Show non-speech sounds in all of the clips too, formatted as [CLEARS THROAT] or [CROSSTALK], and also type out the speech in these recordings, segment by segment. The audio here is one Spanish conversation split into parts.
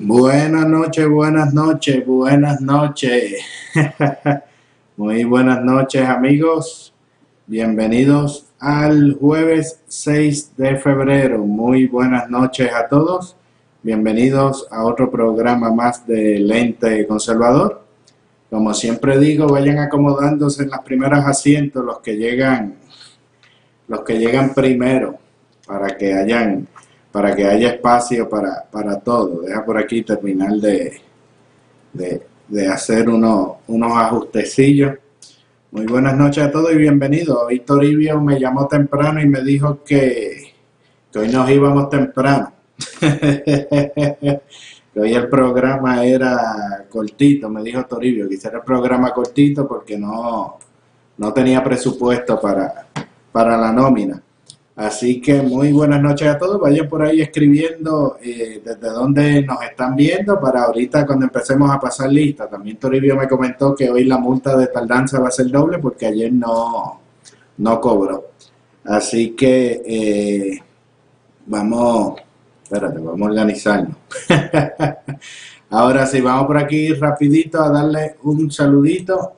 Buenas noches, buenas noches, buenas noches. [LAUGHS] Muy buenas noches amigos. Bienvenidos al jueves 6 de febrero. Muy buenas noches a todos. Bienvenidos a otro programa más de Lente Conservador. Como siempre digo, vayan acomodándose en las primeras asientos los que llegan los que llegan primero para que hayan para que haya espacio para, para todo. Deja por aquí terminar de, de, hacer unos ajustecillos. Muy buenas noches a todos y bienvenidos. Hoy Toribio me llamó temprano y me dijo que, que hoy nos íbamos temprano. [LAUGHS] que hoy el programa era cortito, me dijo Toribio, que hiciera el programa cortito porque no, no tenía presupuesto para, para la nómina. Así que muy buenas noches a todos. Vayan por ahí escribiendo eh, desde dónde nos están viendo para ahorita cuando empecemos a pasar lista. También Toribio me comentó que hoy la multa de tardanza va a ser doble porque ayer no, no cobró. Así que eh, vamos, espérate, vamos a organizarnos. [LAUGHS] Ahora sí, vamos por aquí rapidito a darle un saludito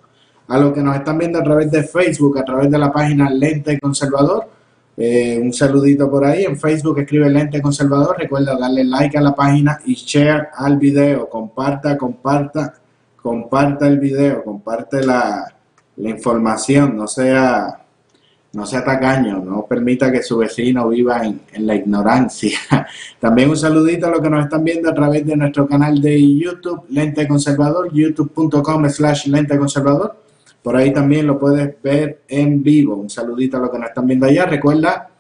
a los que nos están viendo a través de Facebook, a través de la página Lente Conservador eh, un saludito por ahí. En Facebook escribe Lente Conservador. Recuerda darle like a la página y share al video. Comparta, comparta, comparta el video, comparte la, información. No sea, no sea tacaño, no permita que su vecino viva en, en la ignorancia. [LAUGHS] También un saludito a los que nos están viendo a través de nuestro canal de YouTube, Lente Conservador, youtube.com slash Lente Conservador. Por ahí también lo puedes ver en vivo. Un saludito a los que nos están viendo allá. Recuerda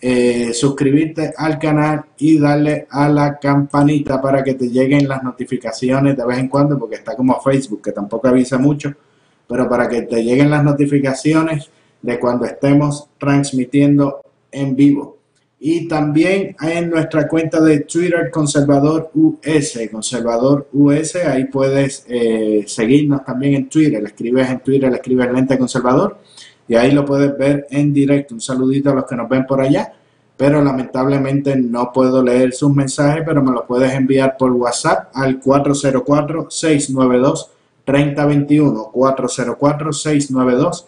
eh, suscribirte al canal y darle a la campanita para que te lleguen las notificaciones de vez en cuando, porque está como Facebook, que tampoco avisa mucho, pero para que te lleguen las notificaciones de cuando estemos transmitiendo en vivo. Y también en nuestra cuenta de Twitter Conservador US, Conservador US, ahí puedes eh, seguirnos también en Twitter, le escribes en Twitter, le escribes Lente Conservador y ahí lo puedes ver en directo. Un saludito a los que nos ven por allá, pero lamentablemente no puedo leer sus mensajes, pero me los puedes enviar por WhatsApp al 404-692-3021, 404-692.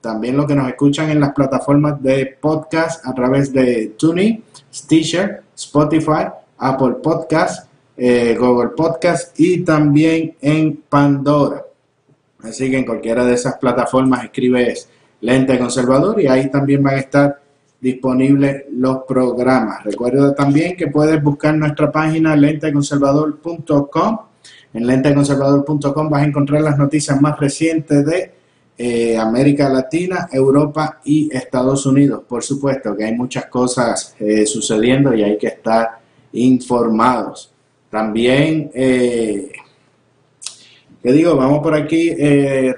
3021. También lo que nos escuchan en las plataformas de podcast a través de TuneIn, Stitcher, Spotify, Apple Podcast, eh, Google Podcast y también en Pandora. Así que en cualquiera de esas plataformas escribes Lente Conservador y ahí también van a estar disponibles los programas. Recuerda también que puedes buscar nuestra página lenteconservador.com en lenteconservador.com vas a encontrar las noticias más recientes de eh, América Latina, Europa y Estados Unidos. Por supuesto que hay muchas cosas eh, sucediendo y hay que estar informados. También, eh, ¿qué digo? Vamos por aquí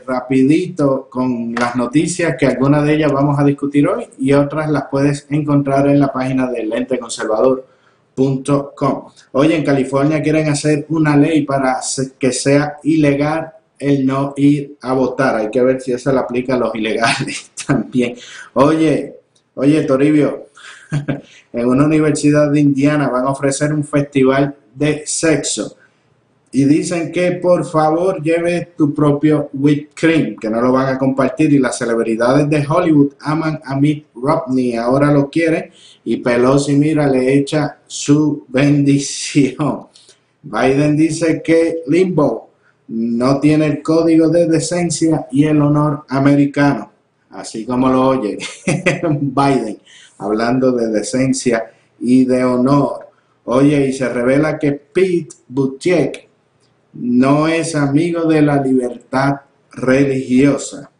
rapidito con las noticias que algunas de ellas vamos a discutir hoy y otras las puedes encontrar en la página de Lente Conservador. Hoy en California quieren hacer una ley para que sea ilegal el no ir a votar. Hay que ver si eso le aplica a los ilegales [LAUGHS] también. Oye, oye, Toribio, [LAUGHS] en una universidad de Indiana van a ofrecer un festival de sexo y dicen que por favor lleve tu propio whipped cream, que no lo van a compartir y las celebridades de Hollywood aman a Mitt Romney, ahora lo quieren y Pelosi mira le echa su bendición. [LAUGHS] Biden dice que Limbo no tiene el código de decencia y el honor americano, así como lo oye [LAUGHS] Biden, hablando de decencia y de honor. Oye, y se revela que Pete Buttigieg no es amigo de la libertad religiosa.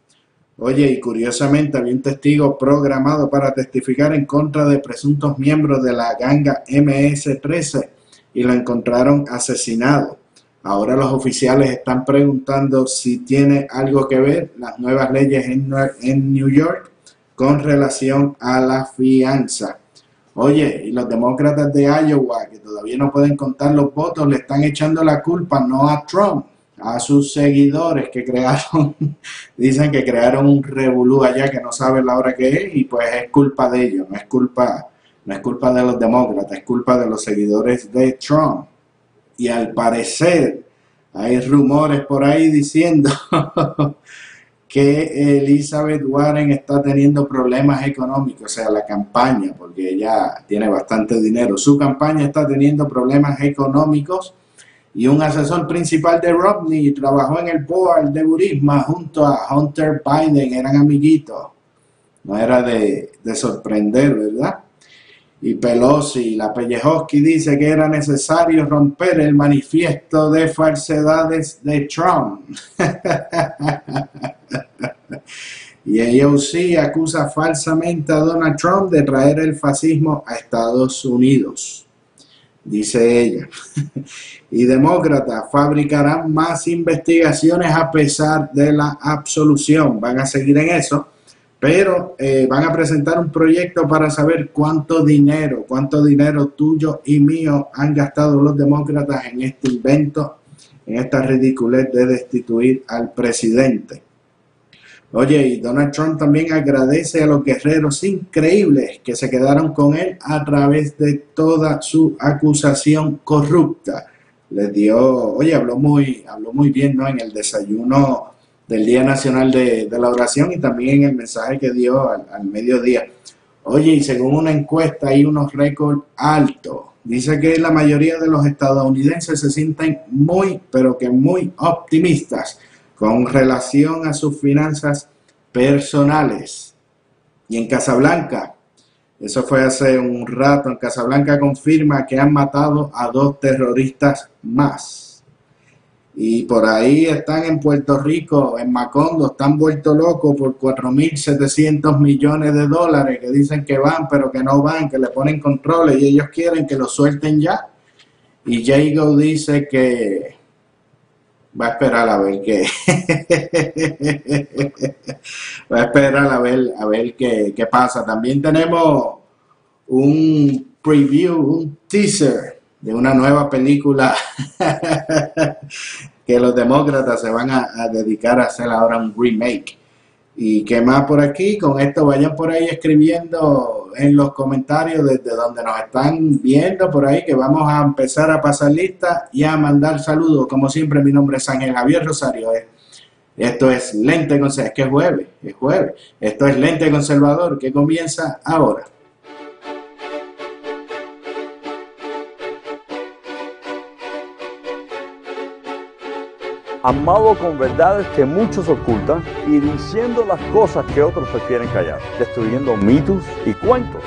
Oye, y curiosamente había un testigo programado para testificar en contra de presuntos miembros de la ganga MS-13 y lo encontraron asesinado. Ahora los oficiales están preguntando si tiene algo que ver las nuevas leyes en, New York con relación a la fianza. Oye, y los demócratas de Iowa, que todavía no pueden contar los votos, le están echando la culpa no a Trump, a sus seguidores que crearon, [LAUGHS] dicen que crearon un revolú allá que no saben la hora que es y pues es culpa de ellos, no es culpa, no es culpa de los demócratas, es culpa de los seguidores de Trump. Y al parecer hay rumores por ahí diciendo [LAUGHS] que Elizabeth Warren está teniendo problemas económicos, o sea, la campaña, porque ella tiene bastante dinero. Su campaña está teniendo problemas económicos y un asesor principal de Romney trabajó en el board de Burisma junto a Hunter Biden, eran amiguitos. No era de, de sorprender, ¿verdad? Y Pelosi, la Pellejoski dice que era necesario romper el manifiesto de falsedades de Trump. [LAUGHS] y AOC acusa falsamente a Donald Trump de traer el fascismo a Estados Unidos, dice ella. [LAUGHS] y demócratas fabricarán más investigaciones a pesar de la absolución. Van a seguir en eso pero eh, van a presentar un proyecto para saber cuánto dinero, cuánto dinero tuyo y mío han gastado los demócratas en este invento, en esta ridiculez de destituir al presidente. Oye, y Donald Trump también agradece a los guerreros increíbles que se quedaron con él a través de toda su acusación corrupta. Les dio, oye, habló muy, habló muy bien, ¿no? En el desayuno del Día Nacional de, la Oración y también el mensaje que dio al, mediodía. Oye, y según una encuesta hay unos récords altos. Dice que la mayoría de los estadounidenses se sienten muy, pero que muy optimistas con relación a sus finanzas personales. Y en Casablanca, eso fue hace un rato, en Casablanca confirma que han matado a dos terroristas más. Y por ahí están en Puerto Rico, en Macondo, están vueltos locos por 4.700 millones de dólares que dicen que van, pero que no van, que le ponen controles y ellos quieren que lo suelten ya. Y Jago dice que va a esperar a ver qué. [LAUGHS] va a esperar a ver, a ver qué, qué pasa. También tenemos un preview, un teaser de una nueva película [LAUGHS] que los demócratas se van a, dedicar a hacer ahora un remake. ¿Y qué más por aquí? Con esto vayan por ahí escribiendo en los comentarios desde donde nos están viendo por ahí que vamos a empezar a pasar lista y a mandar saludos. Como siempre, mi nombre es Ángel Javier Rosario. Esto es Lente Conservador, es que es jueves, es jueves. Esto es Lente Conservador que comienza ahora. Amado con verdades que muchos ocultan y diciendo las cosas que otros prefieren callar, destruyendo mitos y cuentos.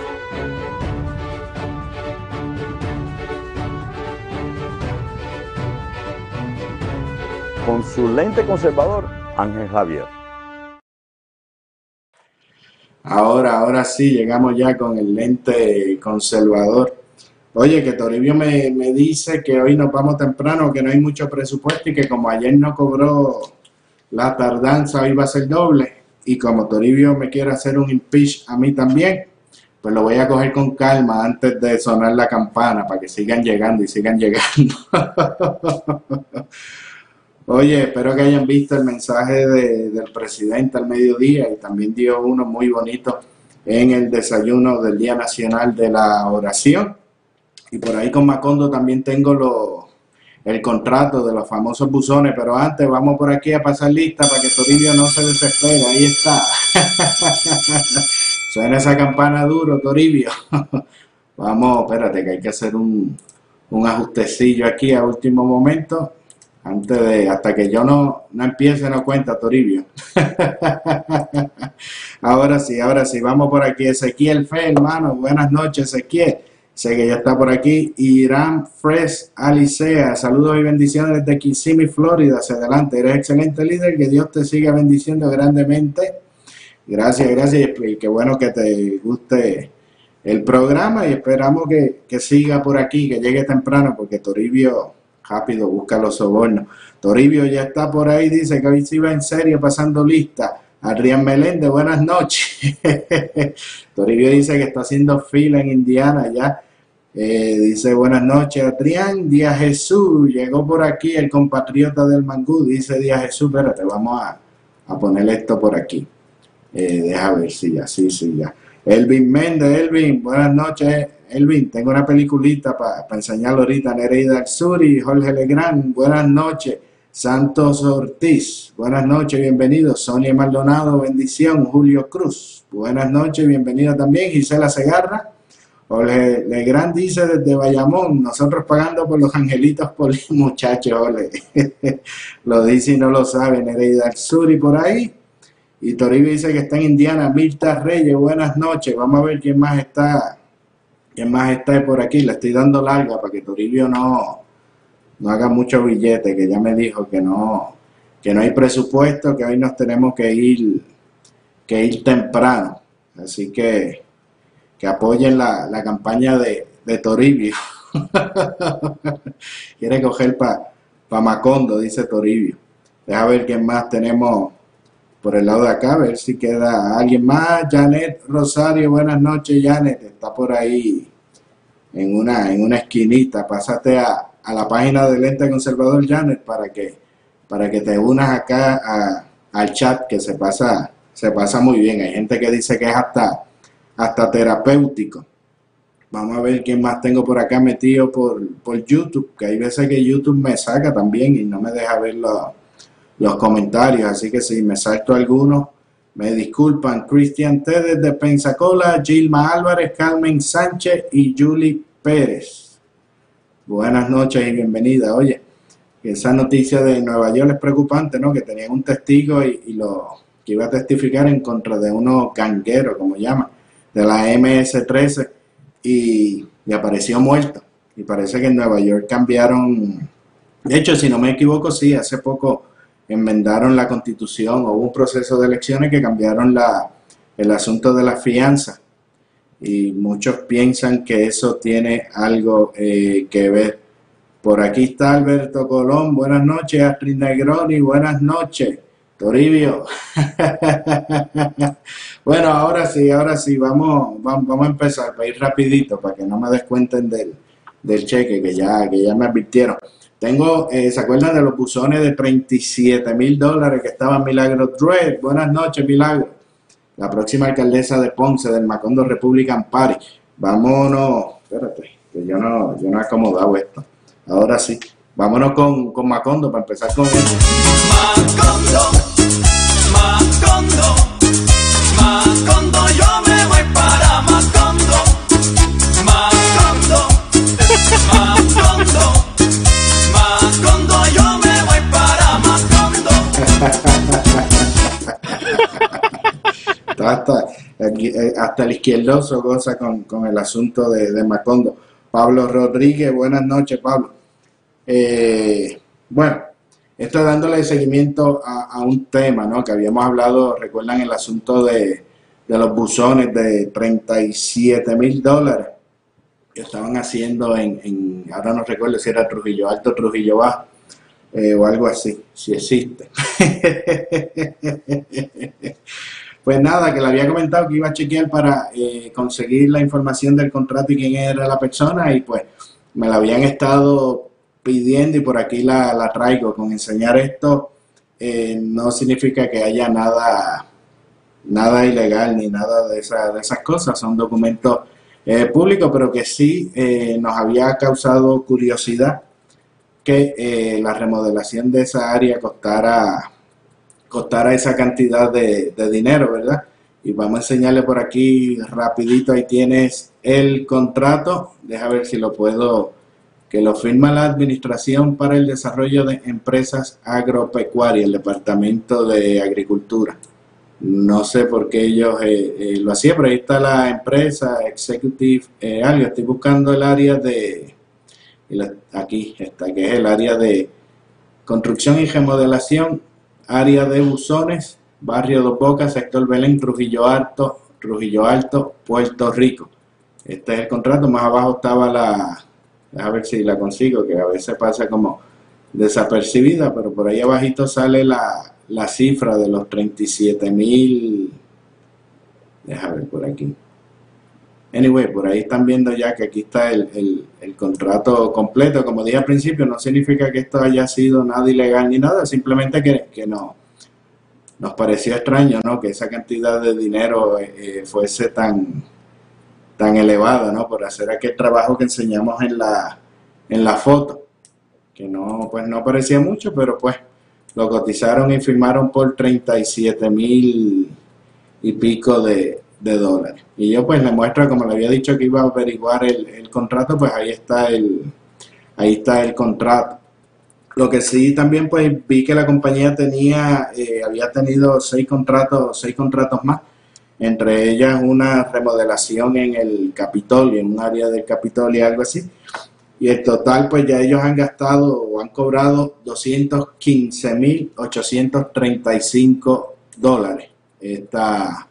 Con su lente conservador, Ángel Javier. Ahora, ahora sí, llegamos ya con el lente conservador. Oye, que Toribio me, dice que hoy nos vamos temprano, que no hay mucho presupuesto y que como ayer no cobró la tardanza, hoy va a ser doble. Y como Toribio me quiere hacer un impeach a mí también, pues lo voy a coger con calma antes de sonar la campana para que sigan llegando y sigan llegando. [LAUGHS] Oye, espero que hayan visto el mensaje del presidente al mediodía y también dio uno muy bonito en el desayuno del Día Nacional de la Oración. Y por ahí con Macondo también tengo lo, el contrato de los famosos buzones, pero antes vamos por aquí a pasar lista para que Toribio no se desespere. Ahí está. [LAUGHS] Suena esa campana duro, Toribio. [LAUGHS] vamos, espérate que hay que hacer un, un ajustecillo aquí a último momento. Antes de, hasta que yo no, no empiece, no cuenta, Toribio. [LAUGHS] ahora sí, ahora sí, vamos por aquí. Ezequiel Fe, hermano. Buenas noches, Ezequiel. Sé que ya está por aquí. Irán Fresh Alicea. Saludos y bendiciones desde Kissimmee, Florida. Hacia adelante. Eres excelente líder. Que Dios te siga bendiciendo grandemente. Gracias, gracias. Y qué bueno que te guste el programa y esperamos que, que siga por aquí, que llegue temprano, porque Toribio rápido busca los sobornos. Toribio ya está por ahí, dice que hoy sí va en serio pasando lista. Adrián Meléndez, buenas noches. [LAUGHS] Toribio dice que está haciendo fila en Indiana ya. Eh, dice buenas noches Adrián, Díaz Jesús, llegó por aquí el compatriota del Mangú, dice Díaz Jesús, espérate, vamos a, a poner esto por aquí. Eh, deja ver si ya, sí, sí, ya. Elvin Méndez, Elvin, buenas noches. Elvin, tengo una peliculita para enseñarlo ahorita. Nereida y Jorge Legrand, buenas noches. Santos Ortiz, buenas noches, bienvenido. Sonia Maldonado, bendición. Julio Cruz, buenas noches, bienvenida también. Gisela Segarra, Jorge Legrand dice desde Bayamón, nosotros pagando por los angelitos por muchachos, ole. [LAUGHS] lo dice y no lo sabe. Nereida y por ahí. Y Toribio dice que está en Indiana. Mirta Reyes, buenas noches. Vamos a ver quién más está, quién más está por aquí. Le estoy dando larga para que Toribio no, no haga mucho billete, que ya me dijo que no, que no hay presupuesto, que hoy nos tenemos que ir, que ir temprano. Así que, que apoyen la, la campaña de, de Toribio. [LAUGHS] Quiere coger para pa Macondo, dice Toribio. Deja ver quién más tenemos por el lado de acá, a ver si queda alguien más. Janet Rosario, buenas noches, Janet. Está por ahí en una, en una esquinita. Pásate a, a la página del ente conservador Janet para que, para que te unas acá al chat que se pasa, se pasa muy bien. Hay gente que dice que es hasta, hasta terapéutico. Vamos a ver quién más tengo por acá metido por, por YouTube, que hay veces que YouTube me saca también y no me deja verlo los comentarios, así que si me salto alguno, me disculpan. Cristian T. desde Pensacola, Gilma Álvarez, Carmen Sánchez y Julie Pérez. Buenas noches y bienvenida. Oye, esa noticia de Nueva York es preocupante, ¿no? Que tenían un testigo y, lo que iba a testificar en contra de unos gangueros, como llaman, de la MS-13 y, y apareció muerto. Y parece que en Nueva York cambiaron, de hecho, si no me equivoco, sí, hace poco enmendaron la constitución, hubo un proceso de elecciones que cambiaron la, el asunto de la fianza y muchos piensan que eso tiene algo eh, que ver. Por aquí está Alberto Colón, buenas noches, Astrid Negroni, buenas noches, Toribio. [LAUGHS] bueno, ahora sí, ahora sí, vamos, vamos, a empezar para ir rapidito, para que no me descuenten del, del cheque que ya, que ya me advirtieron. Tengo, eh, ¿se acuerdan de los buzones de 37 mil dólares que estaban Milagro Dread? Buenas noches, Milagro. La próxima alcaldesa de Ponce, del Macondo Republican Party. Vámonos, espérate, que yo no, yo no he acomodado esto. Ahora sí, vámonos con, con Macondo para empezar con Macondo, hasta, eh, hasta el izquierdoso goza con, con el asunto de, Macondo. Pablo Rodríguez, buenas noches, Pablo. Eh, bueno, estoy dándole seguimiento a, un tema, ¿no? Que habíamos hablado, recuerdan el asunto de, los buzones de 37 mil dólares que estaban haciendo en, en, ahora no recuerdo si era Trujillo Alto, Trujillo Bajo, eh, o algo así, si existe. [LAUGHS] Pues nada, que le había comentado que iba a chequear para eh, conseguir la información del contrato y quién era la persona y pues me la habían estado pidiendo y por aquí la, traigo. Con enseñar esto eh, no significa que haya nada, nada ilegal ni nada de, de esas cosas, son documentos eh, públicos, pero que sí nos había causado curiosidad que la remodelación de esa área costara costara esa cantidad de, dinero, ¿verdad? Y vamos a enseñarle por aquí rapidito, ahí tienes el contrato, deja ver si lo puedo, que lo firma la Administración para el Desarrollo de Empresas Agropecuarias, el Departamento de Agricultura. No sé por qué ellos eh, eh, lo hacían, pero ahí está la empresa, Executive, eh, algo, estoy buscando el área de, aquí está, que es el área de construcción y remodelación área de buzones Barrio Dos Bocas, sector Belén, Trujillo Alto, Trujillo Alto, Puerto Rico. Este es el contrato, más abajo estaba la, a ver si la consigo, que a veces pasa como desapercibida, pero por ahí abajito sale la, la cifra de los 37 mil, déjame ver por aquí. Anyway, por ahí están viendo ya que aquí está el, el, contrato completo. Como dije al principio, no significa que esto haya sido nada ilegal ni nada, simplemente que, que no, nos pareció extraño, ¿no? Que esa cantidad de dinero eh, fuese tan, tan elevada, ¿no? Por hacer aquel trabajo que enseñamos en la, en la foto, que no, pues no parecía mucho, pero pues lo cotizaron y firmaron por 37 mil y pico de, dólares. Y yo pues le muestro, como le había dicho que iba a averiguar el, el contrato, pues ahí está el, ahí está el contrato. Lo que sí también pues vi que la compañía tenía, eh, había tenido seis contratos, seis contratos más, entre ellas una remodelación en el Capitolio, en un área del Capitolio, algo así. Y el total pues ya ellos han gastado o han cobrado 215.835 dólares esta,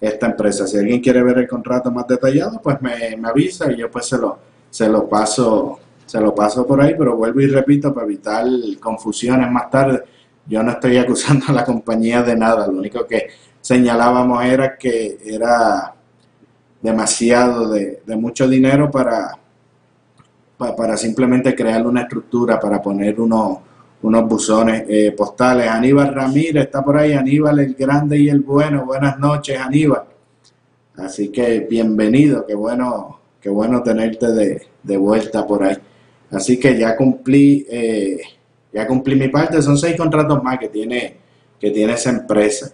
esta empresa. Si alguien quiere ver el contrato más detallado, pues me, me avisa y yo pues se lo, se lo paso se lo paso por ahí, pero vuelvo y repito para evitar confusiones más tarde. Yo no estoy [LAUGHS] acusando a la compañía de nada, lo único que señalábamos era que era demasiado de, mucho dinero para, para, simplemente crear una estructura, para poner unos, unos buzones eh, postales. Aníbal Ramírez está por ahí, Aníbal el grande y el bueno. Buenas noches, Aníbal. Así que bienvenido, qué bueno, qué bueno tenerte de, de vuelta por ahí. Así que ya cumplí, eh, ya cumplí mi parte. Son seis contratos más que tiene, que tiene esa empresa.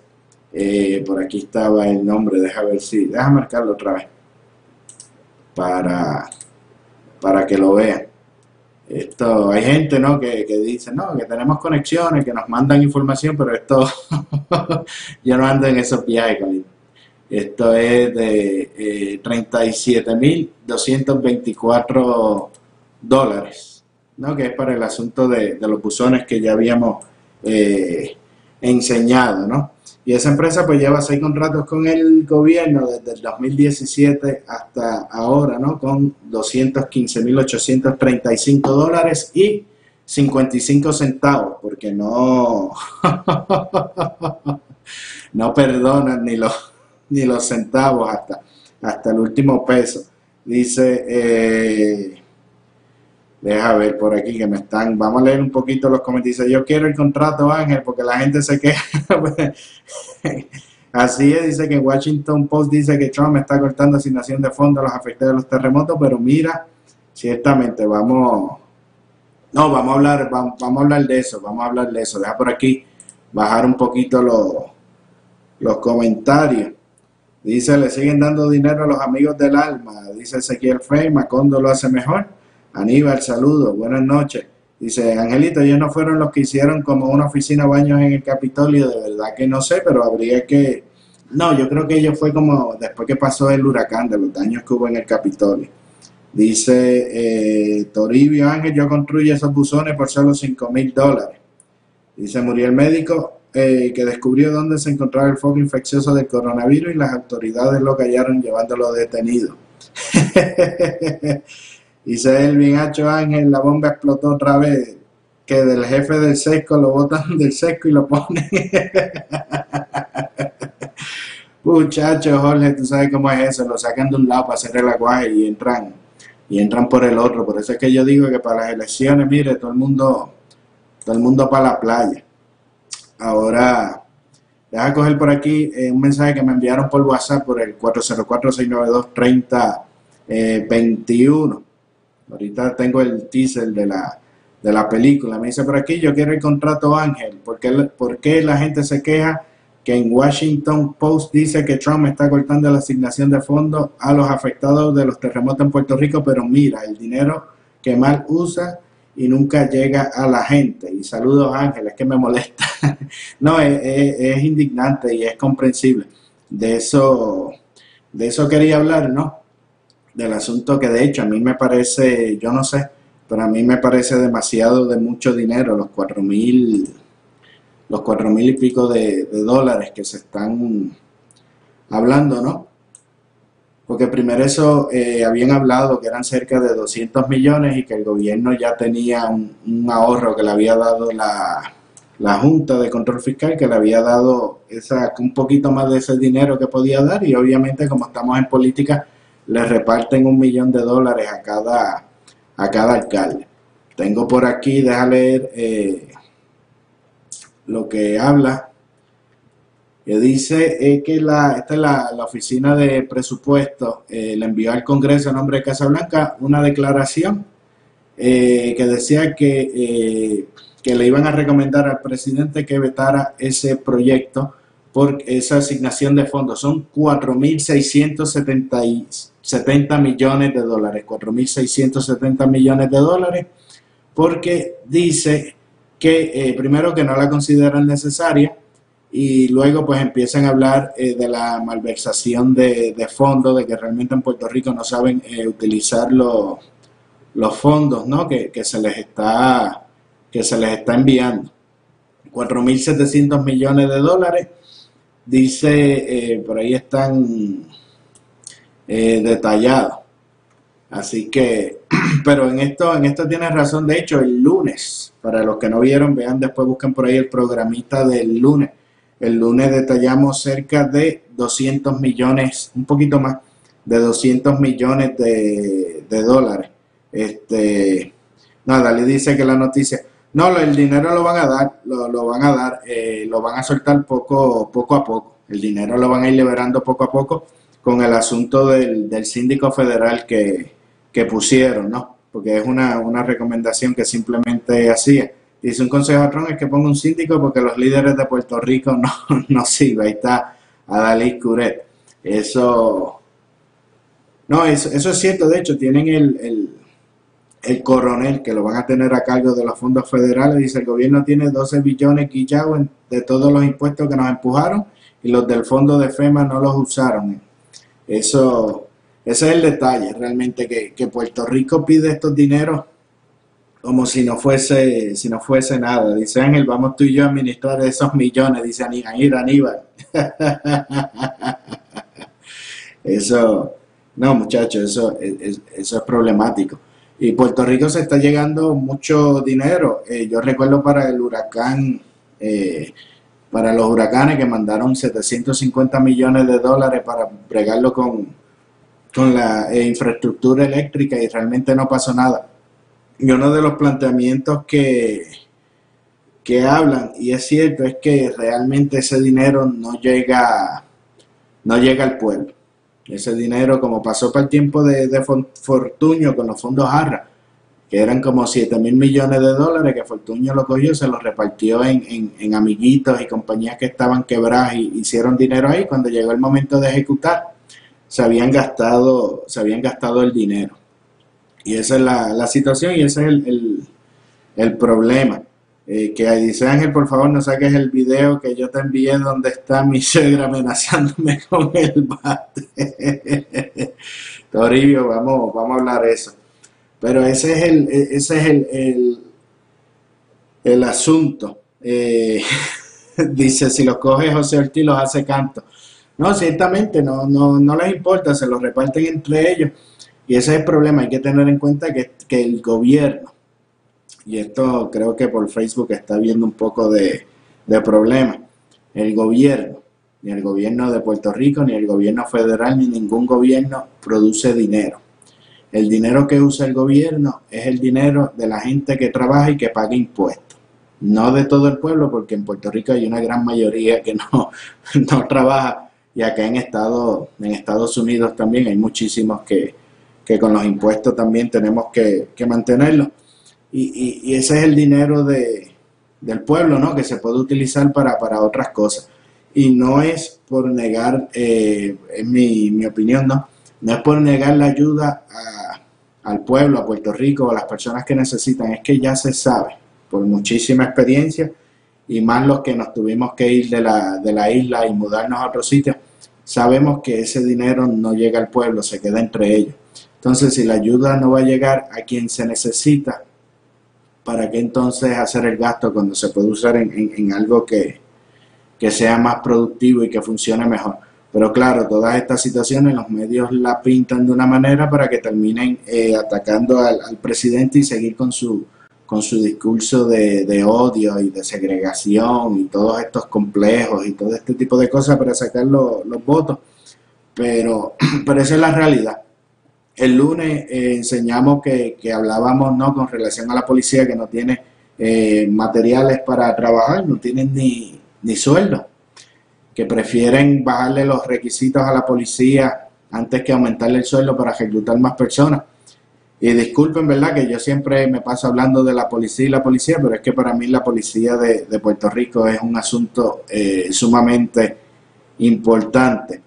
Eh, por aquí estaba el nombre, deja ver si, deja marcarlo otra vez para, para que lo vean. Esto, hay gente ¿no? que, que dice, no, que tenemos conexiones, que nos mandan información, pero esto, [LAUGHS] yo no ando en esos viajes. Esto es de eh, 37.224 dólares, ¿no? que es para el asunto de, los buzones que ya habíamos eh, enseñado. ¿no? Y esa empresa pues lleva seis contratos con el gobierno desde el 2017 hasta ahora, ¿no? con 215.835 dólares y 55 centavos, porque no, [LAUGHS] no perdonan ni los, ni los centavos hasta, hasta el último peso. Dice, eh, Deja ver por aquí que me están. Vamos a leer un poquito los comentarios. Dice: Yo quiero el contrato, Ángel, porque la gente se queja. [LAUGHS] Así es, dice que Washington Post dice que Trump está cortando asignación de fondos a los afectados de los terremotos, pero mira, ciertamente vamos. No, vamos a hablar, vamos, a hablar de eso, vamos a hablar de eso. Deja por aquí bajar un poquito los, los comentarios. Dice, le siguen dando dinero a los amigos del alma. Dice Ezequiel Frey, Macondo lo hace mejor. Aníbal, saludos, buenas noches. Dice, Angelito, ellos no fueron los que hicieron como una oficina baños en el Capitolio, de verdad que no sé, pero habría que... No, yo creo que ellos fue como después que pasó el huracán, de los daños que hubo en el Capitolio. Dice eh, Toribio Ángel, yo construyo esos buzones por solo 5 mil dólares. Dice, murió el médico eh, que descubrió dónde se encontraba el foco infeccioso del coronavirus y las autoridades lo callaron llevándolo detenido. [LAUGHS] Dice Elvin Hacho Ángel, la bomba explotó otra vez. Que del jefe del sesco lo botan [LAUGHS] del sesco y lo ponen. [LAUGHS] Muchachos, Jorge, tú sabes cómo es eso. Lo sacan de un lado para hacer el y entran, y entran por el otro. Por eso es que yo digo que para las elecciones, mire, todo el mundo, todo el mundo para la playa. Ahora, deja coger por aquí eh, un mensaje que me enviaron por WhatsApp por el 404-692-3021. Ahorita tengo el teaser de la, de la película. Me dice por aquí, yo quiero el contrato Ángel. ¿Por qué, la gente se queja que en Washington Post dice que Trump está cortando la asignación de fondos a los afectados de los terremotos en Puerto Rico? Pero mira, el dinero que mal usa y nunca llega a la gente. Y saludos Ángel, es que me molesta. [LAUGHS] no, es, es, indignante y es comprensible. De eso, de eso quería hablar, ¿no? Del asunto que de hecho a mí me parece, yo no sé, pero a mí me parece demasiado de mucho dinero, los cuatro mil, los cuatro mil y pico de, dólares que se están hablando, ¿no? Porque primero eso eh, habían hablado que eran cerca de 200 millones y que el gobierno ya tenía un, ahorro que le había dado la, la, Junta de Control Fiscal, que le había dado esa, un poquito más de ese dinero que podía dar y obviamente como estamos en política le reparten un millón de dólares a cada, a cada alcalde. Tengo por aquí, déjame leer eh, lo que habla, que dice que la, esta es la, oficina de presupuesto, eh, le envió al Congreso a nombre de Casablanca una declaración eh, que decía que, eh, que le iban a recomendar al presidente que vetara ese proyecto por esa asignación de fondos. Son 4.670 millones de dólares, 4.670 millones de dólares, porque dice que eh, primero que no la consideran necesaria y luego pues empiezan a hablar eh, de la malversación de, fondos, de que realmente en Puerto Rico no saben eh, utilizar los, los fondos ¿no? que, se les está, que se les está enviando. 4.700 millones de dólares, dice, por ahí están detallados. Así que, [CLEARS THROAT] pero en esto, en esto tienes razón. De hecho, el lunes, para los que no vieron, vean después, busquen por ahí el programita del lunes. El lunes detallamos cerca de 200 millones, un poquito más, de 200 millones de, dólares. Este, nada, le dice que la noticia, no, el dinero lo van a dar, lo, van a dar, eh, lo van a soltar poco, poco a poco. El dinero lo van a ir liberando poco a poco con el asunto del, del síndico federal que, que pusieron, ¿no? Porque es una, recomendación que simplemente hacía. Dice un consejo Trump es que ponga un síndico porque los líderes de Puerto Rico no, [LAUGHS] no sirven. Ahí está Adalí Curet. Eso, no, eso, eso es cierto. De hecho, tienen el, el, coronel que lo van a tener a cargo de los fondos federales. Dice, el gobierno tiene 12 billones guillados de todos los impuestos que nos empujaron y los del fondo de FEMA no los usaron. Eso ese es el detalle, realmente, que, Puerto Rico pide estos dineros como si no fuese, si no fuese nada. Dice Ángel, vamos tú y yo a administrar esos millones, dice Aníbal. [LAUGHS] eso, no muchachos, eso, es, eso es problemático. Y Puerto Rico se está llegando mucho dinero. Eh, yo recuerdo para el huracán, eh, para los huracanes que mandaron 750 millones de dólares para bregarlo con, con la eh, infraestructura eléctrica y realmente no pasó nada. Y uno de los planteamientos que, que hablan, y es cierto, es que realmente ese dinero no llega, no llega al pueblo. Ese dinero, como pasó para el tiempo de, de Fortuño con los fondos Arra, que eran como 7 mil millones de dólares, que Fortuño lo cogió, se los repartió en, en amiguitos y compañías que estaban quebradas y hicieron dinero ahí. Cuando llegó el momento de ejecutar, se habían gastado, se habían gastado el dinero. Y esa es la, situación y ese es el, problema. Eh, que dice Ángel, por favor, no saques el video que yo te envié donde está mi [LAUGHS] suegra amenazándome con el bate. [LAUGHS] Toribio, vamos, vamos a hablar eso. Pero ese es el, ese es el, el, asunto. Eh, [LAUGHS] dice, si los coge José Ortiz, los hace canto. No, ciertamente, no, no, no les importa, se los reparten entre ellos. Y ese es el problema, hay que tener en cuenta que, el gobierno, y esto creo que por Facebook está viendo un poco de, de problema, el gobierno, ni el gobierno de Puerto Rico, ni el gobierno federal, ni ningún gobierno produce dinero. El dinero que usa el gobierno es el dinero de la gente que trabaja y que paga impuestos. No de todo el pueblo, porque en Puerto Rico hay una gran mayoría que no, [LAUGHS] no trabaja y acá en, Estado, en Estados Unidos también hay muchísimos que, con los impuestos también tenemos que, que mantenerlos. Y, ese es el dinero de, del pueblo, ¿no? Que se puede utilizar para, otras cosas. Y no es por negar, eh, es mi, mi, opinión, ¿no? No es por negar la ayuda al pueblo, a Puerto Rico, a las personas que necesitan, es que ya se sabe, por muchísima experiencia, y más los que nos tuvimos que ir de la, de la isla y mudarnos a otro sitio, sabemos que ese dinero no llega al pueblo, se queda entre ellos. Entonces, si la ayuda no va a llegar a quien se necesita, ¿para qué entonces hacer el gasto cuando se puede usar en, algo que, sea más productivo y que funcione mejor? Pero claro, todas estas situaciones los medios la pintan de una manera para que terminen eh, atacando al, presidente y seguir con su, con su discurso de, odio y de segregación y todos estos complejos y todo este tipo de cosas para sacar los votos. Pero, [CLEARS THROAT] pero esa es la realidad. El lunes eh, enseñamos que, hablábamos no con relación a la policía que no tiene eh, materiales para trabajar, no tienen ni, ni sueldo, que prefieren bajarle los requisitos a la policía antes que aumentarle el sueldo para reclutar más personas. Y disculpen, ¿verdad? Que yo siempre me paso hablando de la policía y la policía, pero es que para mí la policía de, Puerto Rico es un asunto eh, sumamente importante.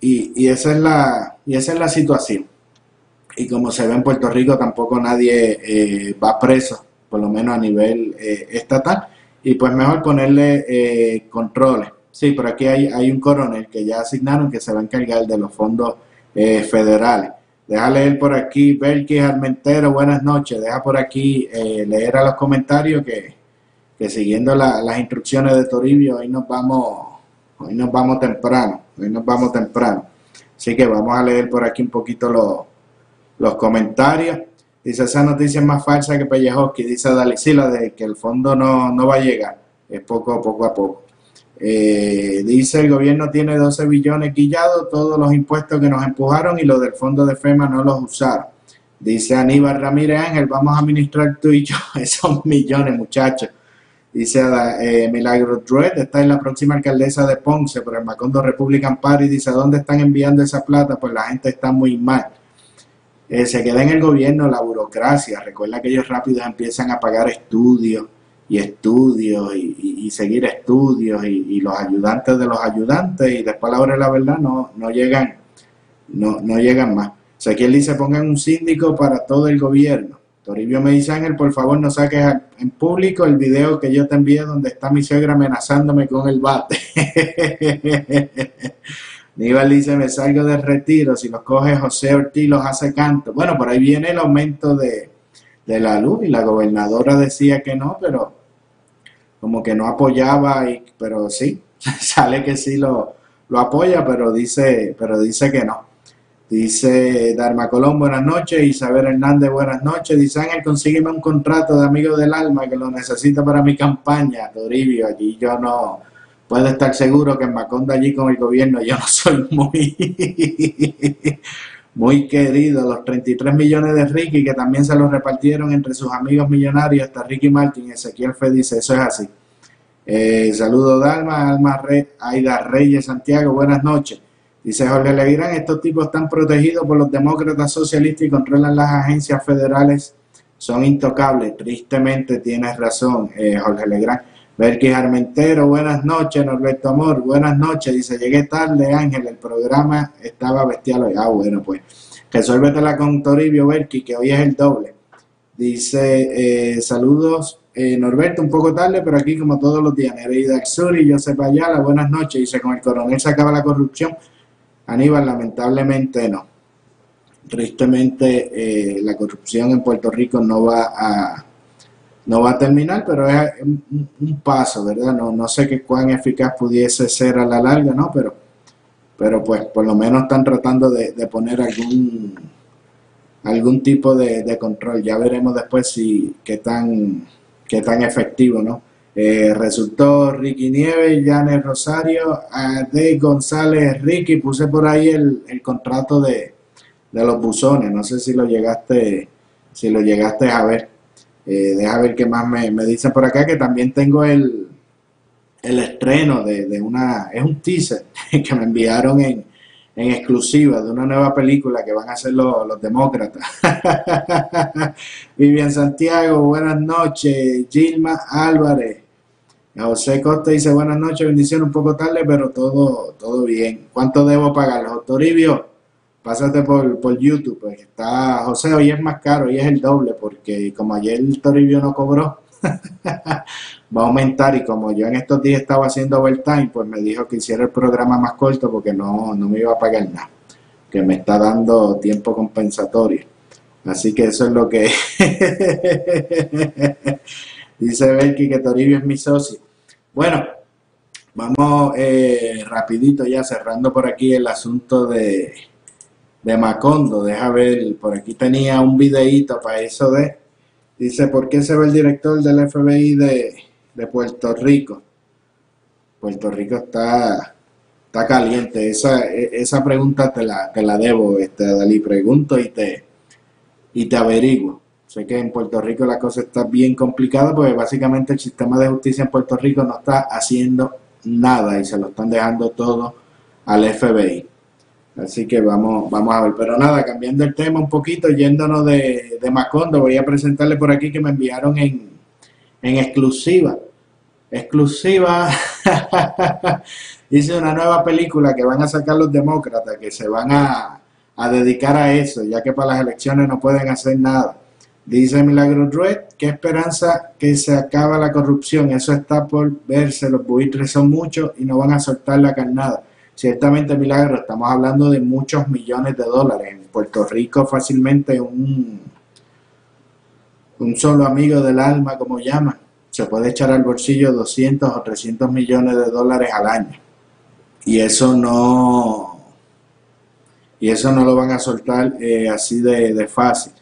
Y, esa es la, y esa es la situación y como se ve en Puerto Rico tampoco nadie eh, va preso, por lo menos a nivel eh, estatal, y pues mejor ponerle eh, controles. Sí, por aquí hay, hay un coronel que ya asignaron que se va a encargar de los fondos federales. Deja leer por aquí, Belkis Armentero, buenas noches. Deja por aquí leer a los comentarios que, que siguiendo las instrucciones de Toribio, hoy nos vamos, hoy nos vamos temprano, hoy nos vamos temprano. Así que vamos a leer por aquí un poquito los los comentarios. Dice, esa noticia es más falsa que Pellejoski. Dice Dalicila de que el fondo no, va a llegar. Es poco, poco a poco. Eh, dice, el gobierno tiene 12 billones guillados, todos los impuestos que nos empujaron y los del fondo de FEMA no los usaron. Dice Aníbal Ramírez Ángel, vamos a administrar tú y yo [LAUGHS] esos millones, muchachos. Dice eh, Milagro Druid, está en la próxima alcaldesa de Ponce por el Macondo Republican Party. Dice, ¿dónde están enviando esa plata? Pues la gente está muy mal. Eh, se queda en el gobierno la burocracia. Recuerda que ellos rápido empiezan a pagar estudios y estudios y, seguir estudios y, los ayudantes de los ayudantes y después a la hora de la verdad no, no llegan no, no llegan más. O sea, aquí él dice pongan un síndico para todo el gobierno. Toribio me dice Ángel, por favor no saques en público el video que yo te envié donde está mi suegra amenazándome con el bate. [LAUGHS] Aníbal dice, me salgo del retiro, si los coge José Ortiz los hace canto. Bueno, por ahí viene el aumento de, la luz y la gobernadora decía que no, pero como que no apoyaba, y, pero sí, [LAUGHS] sale que sí lo, lo apoya, pero dice, pero dice que no. Dice Darma Colón, buenas noches. Isabel Hernández, buenas noches. Dice Ángel, consígueme un contrato de amigo del alma que lo necesito para mi campaña. Toribio, allí yo no, puede estar seguro que en Macondo allí con el gobierno yo no soy muy, [LAUGHS] [LAUGHS] muy querido. Los 33 millones de Ricky que también se los repartieron entre sus amigos millonarios, hasta Ricky Martin, Ezequiel Fe dice, eso es así. Eh, saludo Dalma, Alma Re, Aida Reyes Santiago, buenas noches. Dice Jorge Legrand, estos tipos están protegidos por los demócratas socialistas y controlan las agencias federales, son intocables. Tristemente tienes razón, eh, Jorge Legrand. Belkis Armentero, buenas noches, Norberto Amor, buenas noches. Dice, llegué tarde, Ángel, el programa estaba bestial hoy. Ah, bueno, pues, resuélvetela con Toribio Belkis, que hoy es el doble. Dice, eh, saludos, eh, Norberto, un poco tarde, pero aquí como todos los días. Nereida Axuri, Josep Ayala, buenas noches. Dice, con el coronel se acaba la corrupción. Aníbal, lamentablemente no. Tristemente, eh, la corrupción en Puerto Rico no va a no va a terminar, pero es un, paso, ¿verdad? No, no sé qué cuán eficaz pudiese ser a la larga, ¿no? Pero, pero pues por lo menos están tratando de, poner algún algún tipo de, control. Ya veremos después si qué tan, qué tan efectivo, ¿no? Eh, resultó Ricky Nieves, Janet Rosario, de González, Ricky, puse por ahí el, el contrato de, de, los buzones, no sé si lo llegaste, si lo llegaste a ver. Eh, deja ver qué más me, me dicen por acá, que también tengo el, el estreno de, una, es un teaser [LAUGHS] que me enviaron en, en exclusiva de una nueva película que van a hacer los, los demócratas. [LAUGHS] Vivian Santiago, buenas noches. Gilma Álvarez. José Costa dice buenas noches, bendición un poco tarde, pero todo, todo bien. ¿Cuánto debo pagar? Toribio, pásate por, por YouTube, pues está, José, hoy es más caro, hoy es el doble, porque como ayer Toribio no cobró, [LAUGHS] va a aumentar y como yo en estos días estaba haciendo overtime, pues me dijo que hiciera el programa más corto porque no, no me iba a pagar nada, que me está dando tiempo compensatorio. Así que eso es lo que [LAUGHS] dice Belki que Toribio es mi socio. Bueno, vamos eh, rapidito ya cerrando por aquí el asunto de, de Macondo. Deja ver, por aquí tenía un videíto para eso de, dice, ¿por qué se ve el director del FBI de, de Puerto Rico? Puerto Rico está, está caliente. Esa, esa pregunta te la, te la debo, este, Dalí. Pregunto y te, y te averiguo. Sé que en Puerto Rico la cosa está bien complicada porque básicamente el sistema de justicia en Puerto Rico no está haciendo nada y se lo están dejando todo al FBI. Así que vamos, vamos a ver. Pero nada, cambiando el tema un poquito, yéndonos de, de Macondo, voy a presentarle por aquí que me enviaron en, en exclusiva. Exclusiva. [LAUGHS] Hice una nueva película que van a sacar los demócratas, que se van a, a dedicar a eso, ya que para las elecciones no pueden hacer nada. Dice Milagro Druid, qué esperanza que se acaba la corrupción, eso está por verse, los buitres son muchos y no van a soltar la carnada. Ciertamente, Milagro, estamos hablando de muchos millones de dólares. En Puerto Rico fácilmente un, un solo amigo del alma, como llaman, se puede echar al bolsillo 200 o 300 millones de dólares al año. Y eso no, y eso no lo van a soltar eh, así de, de fácil.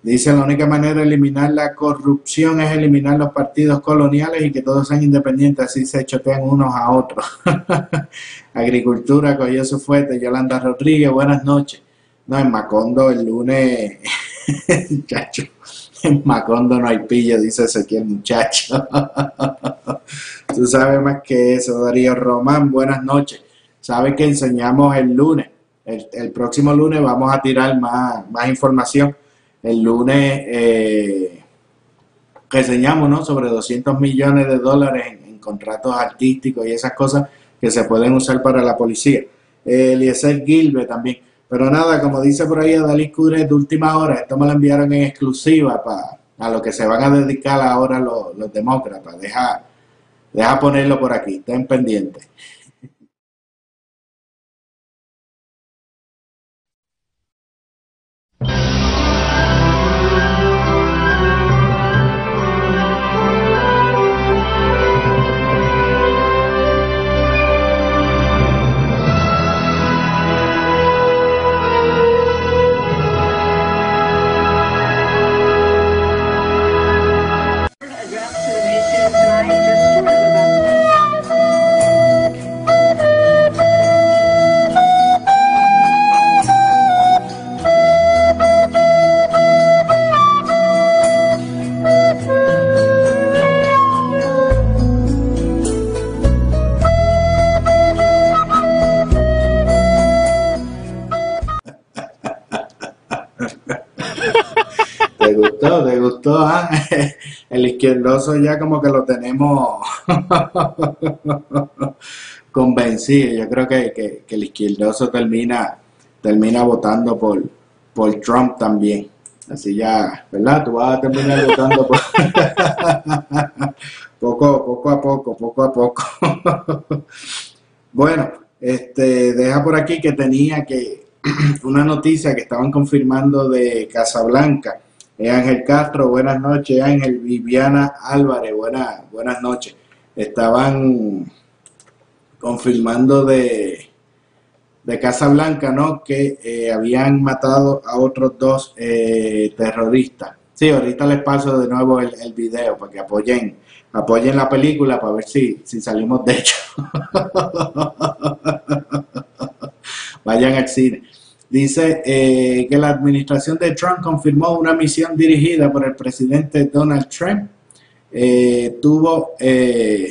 Dice, la única manera de eliminar la corrupción es eliminar los partidos coloniales y que todos sean independientes, así se chotean unos a otros. [LAUGHS] Agricultura cogió su fuerte, Yolanda Rodríguez, buenas noches. No, en Macondo el lunes, [LAUGHS] muchacho, en Macondo no hay pillo, dice Ezequiel, muchacho. [LAUGHS] Tú sabes más que eso, Darío Román, buenas noches. Sabes que enseñamos el lunes, el, el próximo lunes vamos a tirar más, más información el lunes eh, reseñamos ¿no? sobre 200 millones de dólares en, contratos artísticos y esas cosas que se pueden usar para la policía. Eliezer Gilbe también. Pero nada, como dice por ahí Dalí Cudre de última hora, esto me lo enviaron en exclusiva para a lo que se van a dedicar ahora los, los demócratas. Deja, deja ponerlo por aquí, estén pendientes. Izquierdoso ya como que lo tenemos [LAUGHS] convencido. Yo creo que, que- el izquierdoso termina, termina votando por, por Trump también. Así ya, ¿verdad? Tú vas a terminar votando por... [LAUGHS] poco, poco a poco, poco a poco. [LAUGHS] Bueno, este, deja por aquí que tenía que [CLEARS THROAT] una noticia que estaban confirmando de Casablanca. Eh, Ángel Castro, buenas noches. Ángel Viviana Álvarez, buenas, noches. Estaban confirmando de, de Casablanca, ¿no? Que eh, habían matado a otros dos eh, terroristas. Sí, ahorita les paso de nuevo el, el video para que apoyen, apoyen la película para ver si, si salimos de hecho. [LAUGHS] Vayan al cine. Dice eh, que la administración de Trump confirmó una misión dirigida por el presidente Donald Trump. Eh, tuvo, eh,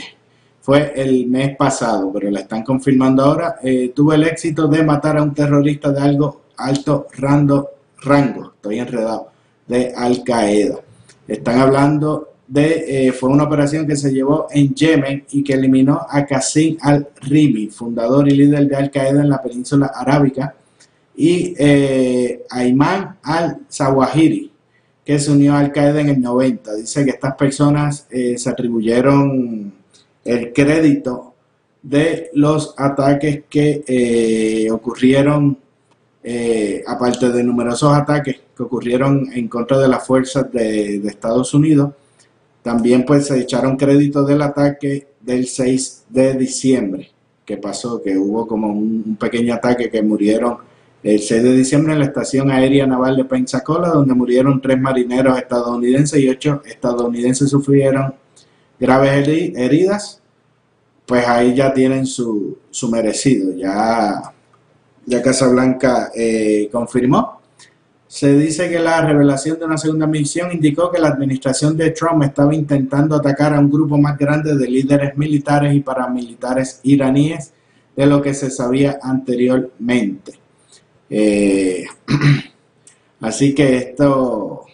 fue el mes pasado, pero la están confirmando ahora. eh, tuvo el éxito de matar a un terrorista de algo alto rando, rango, estoy enredado, de Al Qaeda. Están hablando de, eh, fue una operación que se llevó en Yemen y que eliminó a Qasim al-Ribi, fundador y líder de Al Qaeda en la península arábica, y eh, al-Zawahiri, que se unió a Al Qaeda en el 90. Dice que estas personas eh, se atribuyeron el crédito de los ataques que eh, ocurrieron eh, aparte de numerosos ataques que ocurrieron en contra de las fuerzas de, Estados Unidos, también pues se echaron crédito del ataque del 6 de diciembre que pasó, que hubo como un pequeño ataque que murieron el 6 de diciembre en la estación aérea naval de Pensacola, donde murieron tres marineros estadounidenses y ocho estadounidenses sufrieron graves heri- heridas, pues ahí ya tienen su, su merecido, ya, ya Casablanca eh, confirmó. Se dice que la revelación de una segunda misión indicó que la administración de Trump estaba intentando atacar a un grupo más grande de líderes militares y paramilitares iraníes de lo que se sabía anteriormente. Eh, [CLEARS THROAT] así que esto,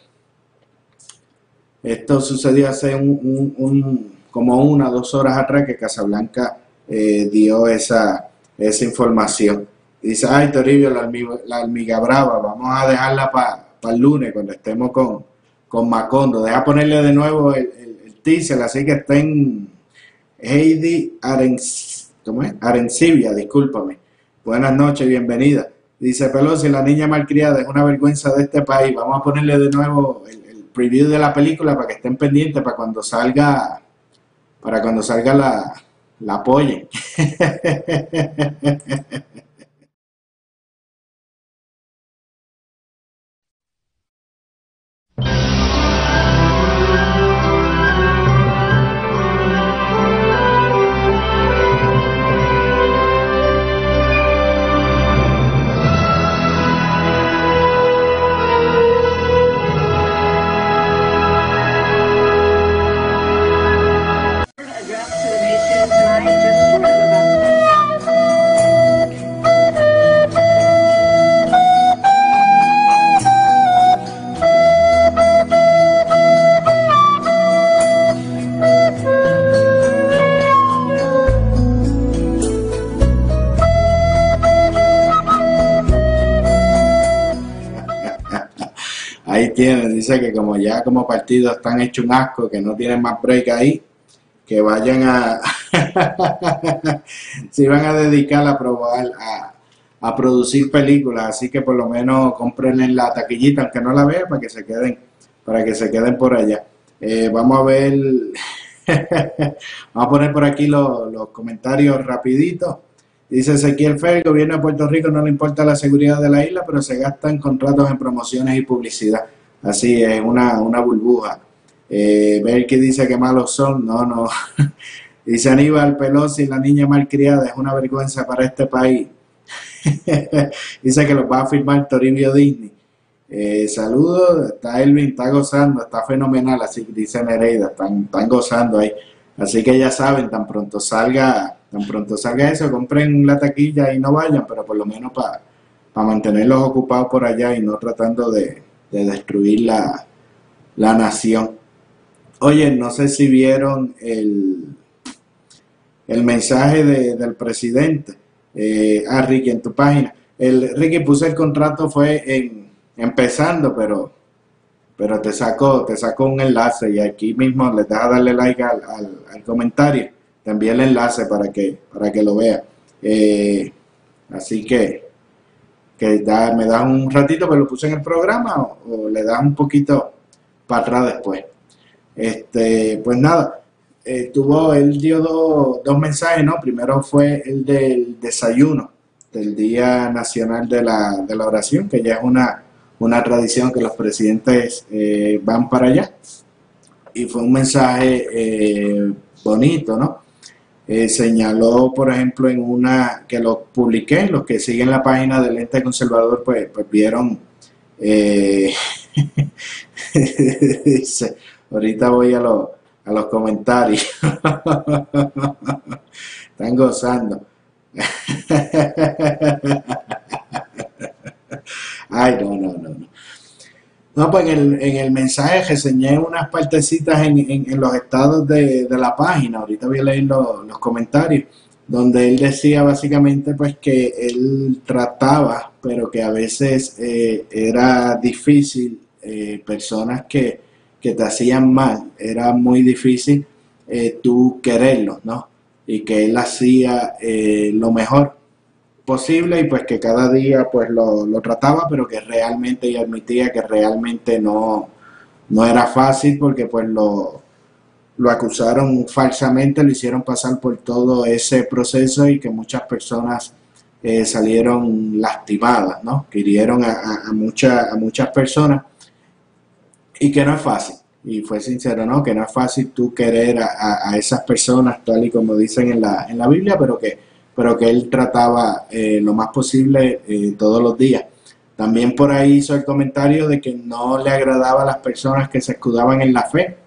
esto sucedió hace un, un- como una dos horas atrás que Casablanca eh, dio esa, esa información. Dice, ay Toribio, la, almi- la almiga brava, vamos a dejarla para el lunes cuando estemos con, con Macondo. Deja ponerle de nuevo el, el, así que estén Heidi ¿cómo es? Arencibia, discúlpame. Buenas noches, bienvenida. Dice Pelosi, la niña malcriada es una vergüenza de este país. Vamos a ponerle de nuevo el, el preview de la película para que estén pendientes para cuando salga, para cuando salga la, la apoyen. [LAUGHS] dice que como ya como partidos están hechos un asco, que no tienen más break ahí, que vayan a, [LAUGHS] se van a dedicar a probar, a, producir películas, así que por lo menos compren la taquillita, aunque no la vean, para que se queden, para que se queden por allá. Eh, vamos a ver, [LAUGHS] vamos a poner por aquí los, los comentarios rapiditos. Dice Ezequiel Fer, el gobierno de Puerto Rico no le importa la seguridad de la isla, pero se gastan contratos en promociones y publicidad. Así es, una, una burbuja. Eh, que dice que malos son, no, no. [LAUGHS] dice Aníbal Pelosi, la niña malcriada, es una vergüenza para este país. [LAUGHS] dice que los va a firmar Toribio Disney. Eh, saludos, está Elvin, está gozando, está fenomenal, así dice Nereida, están, están gozando ahí. Así que ya saben, tan pronto salga, tan pronto salga eso, compren la taquilla y no vayan, pero por lo menos para mantenerlos ocupados por allá y no tratando de, de destruir la, la nación. Oye, no sé si vieron el, el mensaje de- del presidente. Eh, ah, Ricky, en tu página. El, Ricky puse el contrato, fue en, empezando, pero, pero te sacó, te sacó un enlace y aquí mismo les deja darle like al, al- comentario. Envié el enlace para que, para que lo vea. Eh, así que, que da- me das un ratito, pero lo puse en el programa o, o le das un poquito para atrás después. Este, pues nada, eh, tuvo, él dio do- dos mensajes, ¿no? Primero fue el del desayuno del Día Nacional de la, de la Oración, que ya es una, una tradición que los presidentes eh, van para allá. Y fue un mensaje eh, bonito, ¿no? Eh, señaló, por ejemplo, en una que lo publiqué, los que siguen la página del ente conservador, pues, pues vieron, eh, [LAUGHS] ahorita voy a, los a los comentarios, [LAUGHS] están gozando. [LAUGHS] Ay, no, no, no, no. No, pues en el, en el mensaje reseñé unas partecitas en, en- en los estados de, de la página, ahorita voy a leer lo- los comentarios, donde él decía básicamente pues que él trataba, pero que a veces eh, era difícil, eh, personas que, que te hacían mal, era muy difícil eh, tú quererlos, ¿no? Y que él hacía eh, lo mejor posible y pues que cada día pues lo, lo trataba, pero que realmente y admitía que realmente no, no era fácil porque pues lo, lo acusaron falsamente, lo hicieron pasar por todo ese proceso y que muchas personas eh, salieron lastimadas, ¿no? Que hirieron a, a, a, a muchas personas y que no es fácil. Y fue sincero, ¿no? Que no es fácil tú querer a- a esas personas tal y como dicen en la, en la Biblia, pero que, pero que él trataba eh, lo más posible eh, todos los días. También por ahí hizo el comentario de que no le agradaba a las personas que se escudaban en la fe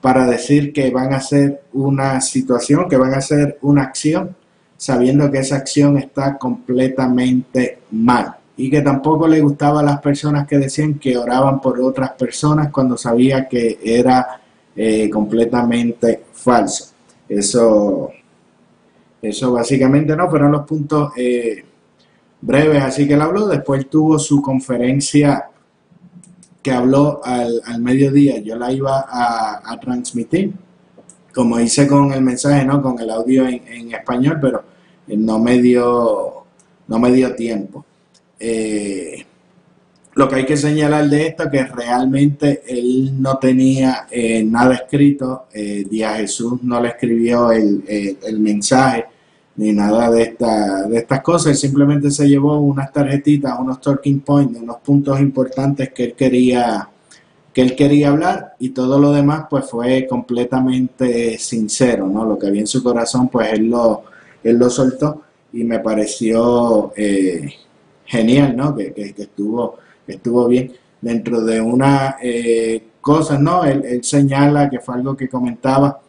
para decir que van a hacer una situación, que van a hacer una acción, sabiendo que esa acción está completamente mal. Y que tampoco le gustaba a las personas que decían que oraban por otras personas cuando sabía que era eh, completamente falso. Eso, eso básicamente no, fueron los puntos eh, breves, así que él habló. Después tuvo su conferencia que habló al, al mediodía. Yo la iba a, transmitir, como hice con el mensaje, ¿no? Con el audio en, español, pero eh, no me dio, no me dio tiempo. Eh, lo que hay que señalar de esto es que realmente él no tenía nada escrito, eh, Jesús no le escribió el- el mensaje ni nada de, esta, de estas cosas, él simplemente se llevó unas tarjetitas, unos talking points, unos puntos importantes que él quería que él quería hablar y todo lo demás pues fue completamente sincero, ¿no? Lo que había en su corazón pues él lo, él lo soltó y me pareció eh, genial, ¿no? Que, que- estuvo, que estuvo bien. Dentro de una eh, cosa, ¿no? Él, él señala que fue algo que comentaba,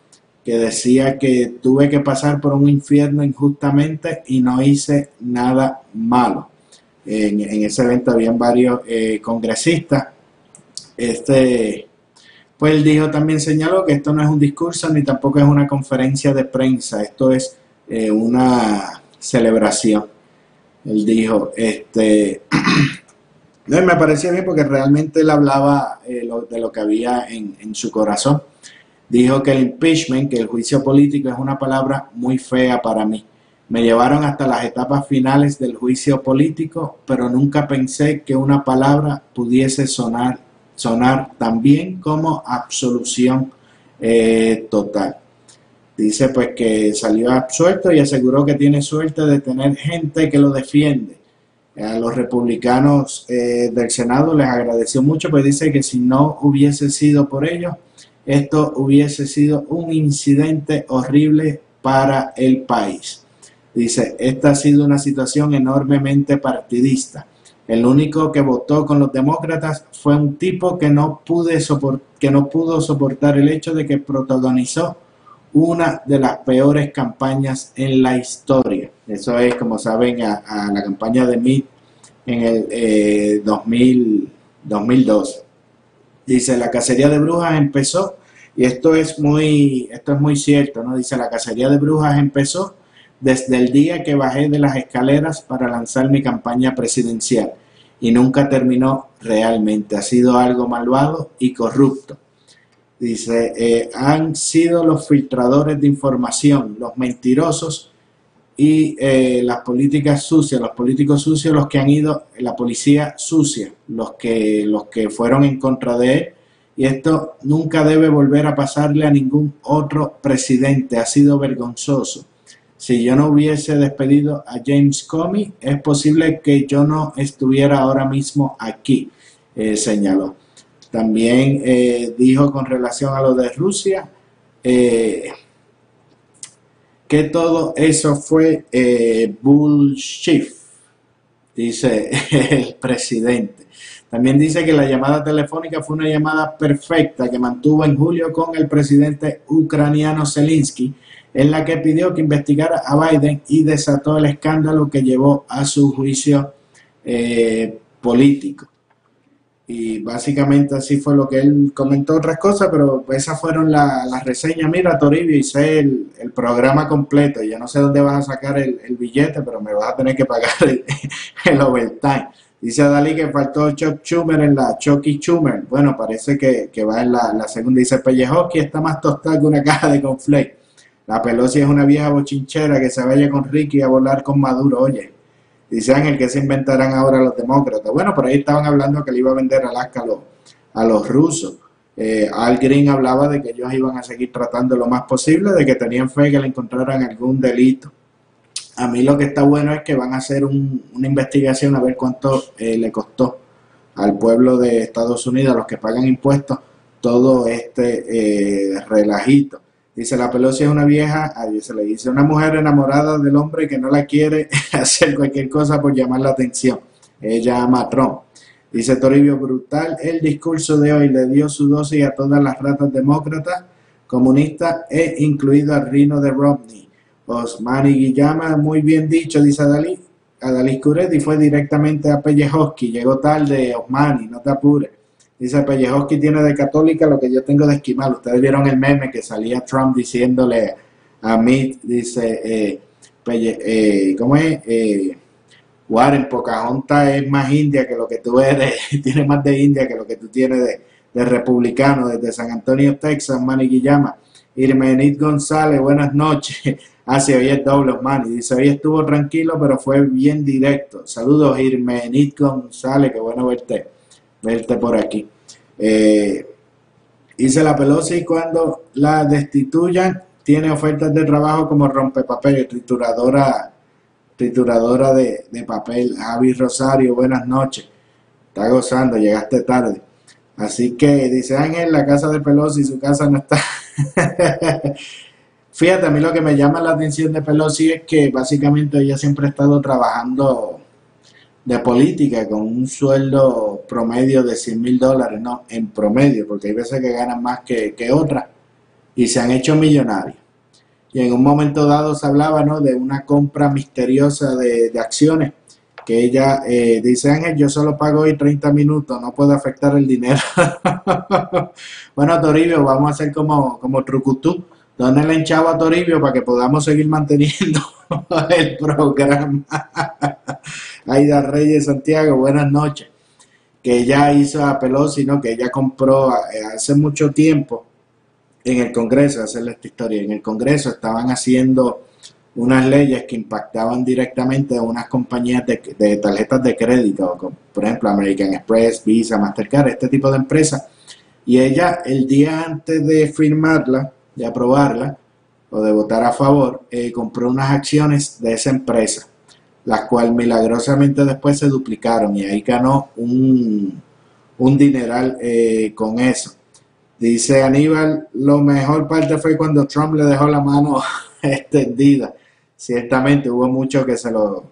que decía que tuve que pasar por un infierno injustamente y no hice nada malo. En, en ese evento habían varios eh, congresistas. Este, pues él dijo, también señaló que esto no es un discurso ni tampoco es una conferencia de prensa, esto es eh, una celebración. Él dijo, este, [CLEARS THROAT] me parecía bien porque realmente él hablaba eh, lo- de lo que había en, en su corazón. Dijo que el impeachment, que el juicio político es una palabra muy fea para mí. Me llevaron hasta las etapas finales del juicio político, pero nunca pensé que una palabra pudiese sonar, sonar tan bien como absolución eh, total. Dice pues que salió absuelto y aseguró que tiene suerte de tener gente que lo defiende. A los republicanos eh, del Senado les agradeció mucho, pues dice que si no hubiese sido por ellos, esto hubiese sido un incidente horrible para el país. Dice, esta ha sido una situación enormemente partidista. El único que votó con los demócratas fue un tipo que no, pude que no pudo soportar el hecho de que protagonizó una de las peores campañas en la historia. Eso es, como saben, a, la campaña de Mitt en el eh, 2000, 2012. Dice, la cacería de brujas empezó, y esto es muy, esto es muy cierto, ¿no? Dice, la cacería de brujas empezó desde el día que bajé de las escaleras para lanzar mi campaña presidencial y nunca terminó realmente. Ha sido algo malvado y corrupto. Dice, eh, han sido los filtradores de información, los mentirosos y eh, las políticas sucias, los políticos sucios, los que han ido, la policía sucia, los que, los que fueron en contra de él. Y esto nunca debe volver a pasarle a ningún otro presidente. Ha sido vergonzoso. Si yo no hubiese despedido a James Comey, es posible que yo no estuviera ahora mismo aquí, eh, señaló. También eh, dijo con relación a lo de Rusia eh, que todo eso fue eh, bullshit, dice [LAUGHS] el presidente. También dice que la llamada telefónica fue una llamada perfecta que mantuvo en julio con el presidente ucraniano Zelensky, en la que pidió que investigara a Biden y desató el escándalo que llevó a su juicio eh, político. Y básicamente así fue lo que él comentó otras cosas, pero esas fueron la- las reseñas. Mira, Toribio, hice el, el programa completo. Yo no sé dónde vas a sacar el, billete, pero me vas a tener que pagar el, [LAUGHS] el overtime. Dice Dalí que faltó Chuck Schumer en la Chucky Schumer. Bueno, parece que, que va en la, la segunda. Dice Pellejoski está más tostada que una caja de conflay. La Pelosi es una vieja bochinchera que se vaya con Ricky a volar con Maduro. Oye, Dice Ángel que se inventarán ahora los demócratas. Bueno, por ahí estaban hablando que le iba a vender Alaska a los, a los rusos. Eh, Al Green hablaba de que ellos iban a seguir tratando lo más posible, de que tenían fe que le encontraran algún delito. A mí lo que está bueno es que van a hacer un- una investigación a ver cuánto eh, le costó al pueblo de Estados Unidos, a los que pagan impuestos, todo este eh, relajito. Dice, la Pelosi es una vieja, ahí se le dice, una mujer enamorada del hombre que no la quiere [LAUGHS] hacer cualquier cosa por llamar la atención. Ella ama a Trump. Dice Toribio, brutal el discurso de hoy, le dio su dosis a todas las ratas demócratas, comunistas e incluido al Rino de Romney. Osmani Guillama, muy bien dicho, dice Adalí. Adalí Curetti fue directamente a Pellejoski, llegó tarde, Osmani, no te apures. Dice Pellejoski tiene de católica lo que yo tengo de esquimal. Ustedes vieron el meme que salía Trump diciéndole a Mitt, dice, eh, Pelle- eh, ¿cómo es? Eh, Warren, Pocahontas es más india que lo que tú eres, [LAUGHS] tiene más de india que lo que tú tienes de, republicano, desde San Antonio, Texas, Manny Guillama. Irmenit González, buenas noches. [LAUGHS] Ah, sí, hoy es doble, Manny. Dice, hoy estuvo tranquilo, pero fue bien directo. Saludos, Irmenit González, qué bueno verte, verte por aquí. Eh, dice la Pelosi, cuando la destituyan, tiene ofertas de trabajo como rompepapel, trituradora trituradora de, de papel. Javi Rosario, buenas noches. Está gozando, llegaste tarde. Así que dice Ángel, la casa de Pelosi, su casa no está. [LAUGHS] Fíjate, a mí lo que me llama la atención de Pelosi es que básicamente ella siempre ha estado trabajando de política con un sueldo promedio de 100 mil dólares, no, en promedio, porque hay veces que ganan más que, que otras y se han hecho millonarios. Y en un momento dado se hablaba ¿no? de una compra misteriosa de, de acciones, que ella eh, dice, Ángel, yo solo pago hoy 30 minutos, no puedo afectar el dinero. [LAUGHS] bueno, Toribio, vamos a hacer como, como Trucutú, donle el chavo a Toribio para que podamos seguir manteniendo [LAUGHS] el programa. Aida Reyes Santiago, buenas noches. Que ella hizo a Pelosi, ¿no? Que ella compró eh, hace mucho tiempo en el Congreso, hacerle esta historia, en el Congreso estaban haciendo unas leyes que impactaban directamente a unas compañías de, de tarjetas de crédito, como, por ejemplo American Express, Visa, Mastercard, este tipo de empresas. Y ella, el día antes de firmarla, de aprobarla o de votar a favor, eh, compró unas acciones de esa empresa, las cuales milagrosamente después se duplicaron y ahí ganó un, un dineral eh, con eso. Dice Aníbal, lo mejor parte fue cuando Trump le dejó la mano [LAUGHS] extendida. Ciertamente hubo muchos que se lo,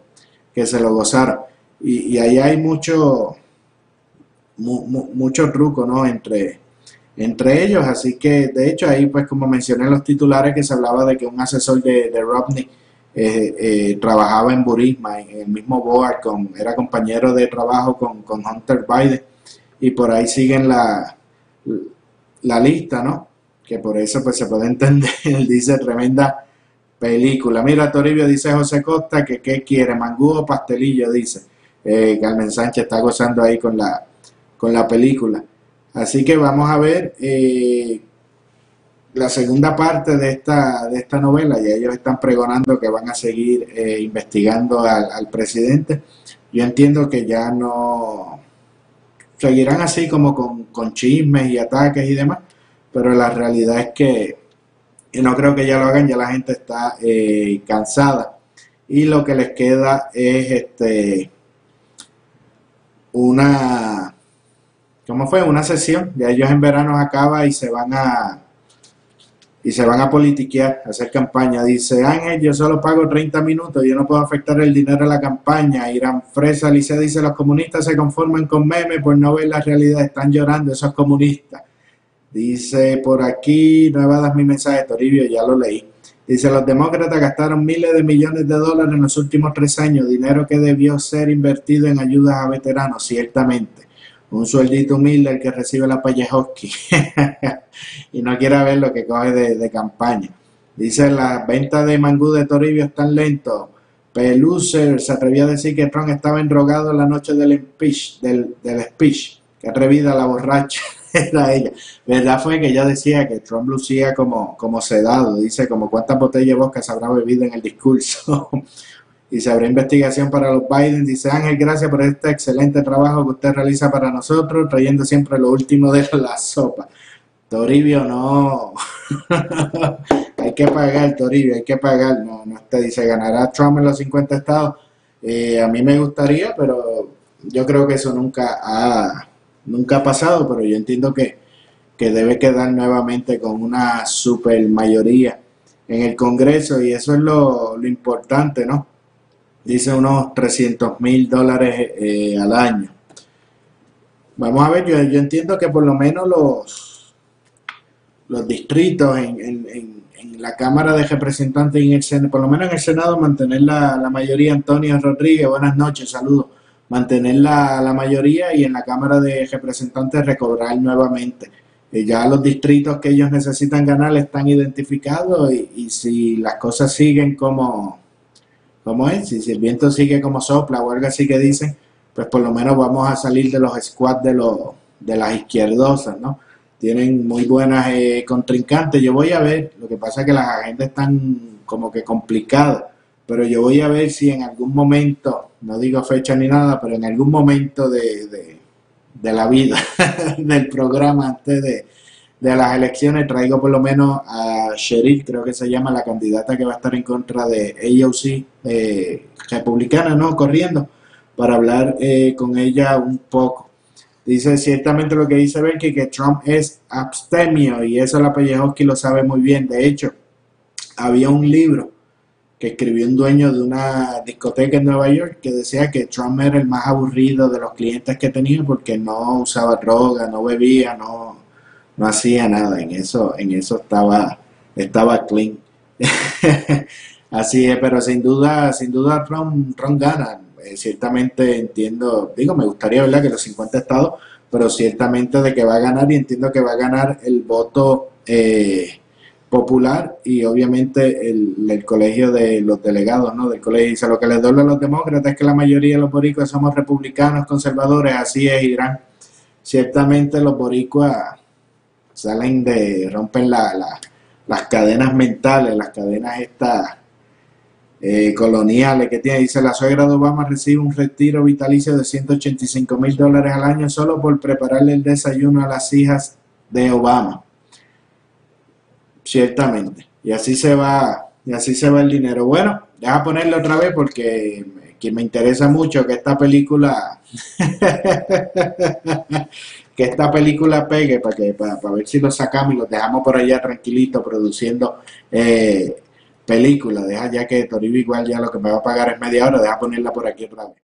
que se lo gozaron. Y, ahí hay mucho, mu- mu- mucho truco, ¿no? Entre, entre ellos. Así que, de hecho, ahí, pues, como mencioné en los titulares, que se hablaba de que un asesor de, Romney eh, eh, trabajaba en Burisma, en el mismo board, con, era compañero de trabajo con, con Hunter Biden. Y por ahí siguen la, la lista, ¿no? Que por eso pues se puede entender, [LAUGHS] dice tremenda película. Mira, Toribio dice José Costa que qué quiere, mangú o pastelillo, dice. Eh, Carmen Sánchez está gozando ahí con la, con la película. Así que vamos a ver eh, la segunda parte de esta, de esta novela. Y ellos están pregonando que van a seguir eh, investigando al, al presidente. Yo entiendo que ya no seguirán así como con, con chismes y ataques y demás, pero la realidad es que y no creo que ya lo hagan, ya la gente está eh, cansada y lo que les queda es este una ¿cómo fue? una sesión, ya ellos en verano acaba y se van a y se van a politiquear, a hacer campaña. Dice Ángel, yo solo pago 30 minutos, yo no puedo afectar el dinero a la campaña. Irán Fresa Alicia dice, los comunistas se conforman con memes por no ver la realidad, están llorando esos comunistas. Dice por aquí, no evadas mi mensaje, Toribio, ya lo leí. Dice, los demócratas gastaron miles de millones de dólares en los últimos tres años, dinero que debió ser invertido en ayudas a veteranos, ciertamente. Un sueldito humilde el que recibe la Payejoski [LAUGHS] y no quiere ver lo que coge de, campaña. Dice, las ventas de mangú de Toribio están lentos. Pelucer se atrevió a decir que Trump estaba enrogado la noche del speech, del, del speech. Qué atrevida la borracha [LAUGHS] era ella. Verdad fue que ella decía que Trump lucía como, como sedado. Dice como cuántas botellas de se habrá bebido en el discurso. [LAUGHS] y se habrá investigación para los Biden. Dice Ángel, gracias por este excelente trabajo que usted realiza para nosotros, trayendo siempre lo último de la sopa. Toribio, no. [LAUGHS] hay que pagar, Toribio, hay que pagar. No, no te dice, ganará Trump en los 50 estados. Eh, a mí me gustaría, pero yo creo que eso nunca ha, nunca ha pasado, pero yo entiendo que, que debe quedar nuevamente con una super mayoría en el Congreso y eso es lo, lo importante, ¿no? Dice unos 300 mil dólares eh, al año. Vamos a ver, yo, entiendo que por lo menos los, los distritos en, la Cámara de Representantes y en el Senado, por lo menos en el Senado, mantener la, la mayoría. Antonio Rodríguez, buenas noches, saludos. Mantener la, la mayoría y en la Cámara de Representantes recobrar nuevamente. Eh, ya los distritos que ellos necesitan ganar están identificados y si las cosas siguen como, como es, si, si el viento sigue como sopla o algo así que dicen, pues por lo menos vamos a salir de los squads de, los, de las izquierdosas, ¿no? Tienen muy buenas eh, contrincantes. Yo voy a ver, lo que pasa es que las agendas están como que complicadas, pero yo voy a ver si en algún momento, no digo fecha ni nada, pero en algún momento de, de la vida, [LAUGHS] del programa antes de, de las elecciones, traigo por lo menos a Cheryl, creo que se llama la candidata que va a estar en contra de AOC, eh, republicana, ¿no? Corriendo, para hablar eh, con ella un poco. Dice ciertamente lo que dice Becky, que Trump es abstemio y eso la Pellejoski lo sabe muy bien. De hecho, había un libro que escribió un dueño de una discoteca en Nueva York que decía que Trump era el más aburrido de los clientes que tenía porque no usaba droga, no bebía, no, no hacía nada. En eso, en eso estaba, estaba clean. [LAUGHS] Así es, pero sin duda, sin duda Trump, Trump gana. Eh, ciertamente entiendo, digo, me gustaría verdad que los 50 estados, pero ciertamente de que va a ganar y entiendo que va a ganar el voto eh, popular y obviamente el, el colegio de los delegados, ¿no? Del colegio dice lo que les duele a los demócratas es que la mayoría de los boricuas somos republicanos, conservadores, así es Irán. Ciertamente los boricuas salen de, rompen la, la- las cadenas mentales, las cadenas estas eh, coloniales que tiene. Dice, la suegra de Obama recibe un retiro vitalicio de 185 mil dólares al año solo por prepararle el desayuno a las hijas de Obama. Ciertamente. Y así se va, y así se va el dinero. Bueno, deja ponerlo otra vez porque que me interesa mucho que esta película [LAUGHS] que esta película pegue para que para, para ver si lo sacamos y los dejamos por allá tranquilitos produciendo eh, películas. Deja ya que Toribio igual ya lo que me va a pagar es media hora, deja ponerla por aquí otra vez.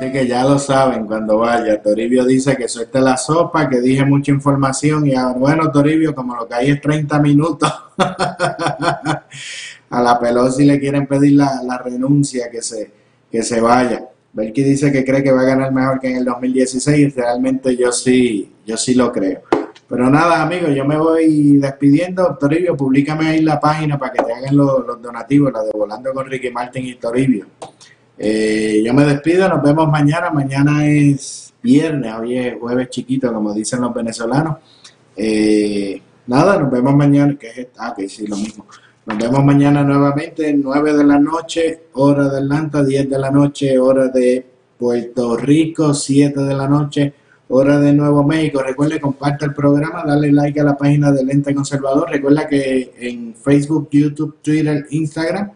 Así que ya lo saben cuando vaya. Toribio dice que suelte la sopa, que dije mucha información y ahora, bueno, Toribio, como lo que hay es 30 minutos, [LAUGHS] a la Pelosi le quieren pedir la, la renuncia, que se, que se vaya. Belki dice que cree que va a ganar mejor que en el 2016 y realmente yo sí, yo sí lo creo. Pero nada, amigos, yo me voy despidiendo. Toribio, públicame ahí la página para que te hagan los, los donativos, la de Volando con Ricky Martin y Toribio. Eh, yo me despido, nos vemos mañana. Mañana es viernes, hoy es jueves chiquito, como dicen los venezolanos. Eh, nada, nos vemos mañana, que es ah, que sí, lo mismo. Nos vemos mañana nuevamente, 9 de la noche, hora de Atlanta, 10 de la noche, hora de Puerto Rico, 7 de la noche, hora de Nuevo México. Recuerde, comparte el programa, dale like a la página de Lente Conservador. Recuerda que en Facebook, YouTube, Twitter, Instagram,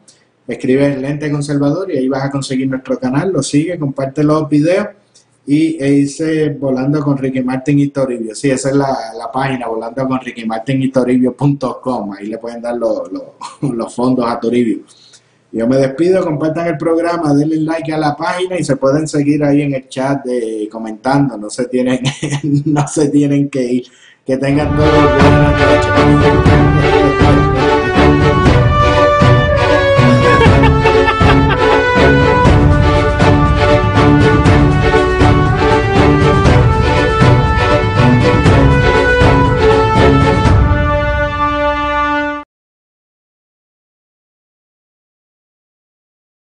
escribe Lente Conservador y ahí vas a conseguir nuestro canal. Lo sigue, comparte los videos y e dice Volando con Ricky Martin y Toribio. Sí, esa es la, la página, volando con Ricky Martin y Toribio.com. Ahí le pueden dar los, los, [LAUGHS] los fondos a Toribio. Yo me despido, compartan el programa, denle like a la página y se pueden seguir ahí en el chat de comentando, no se tienen, [LAUGHS] no se tienen que ir. Que tengan todos buenas noches.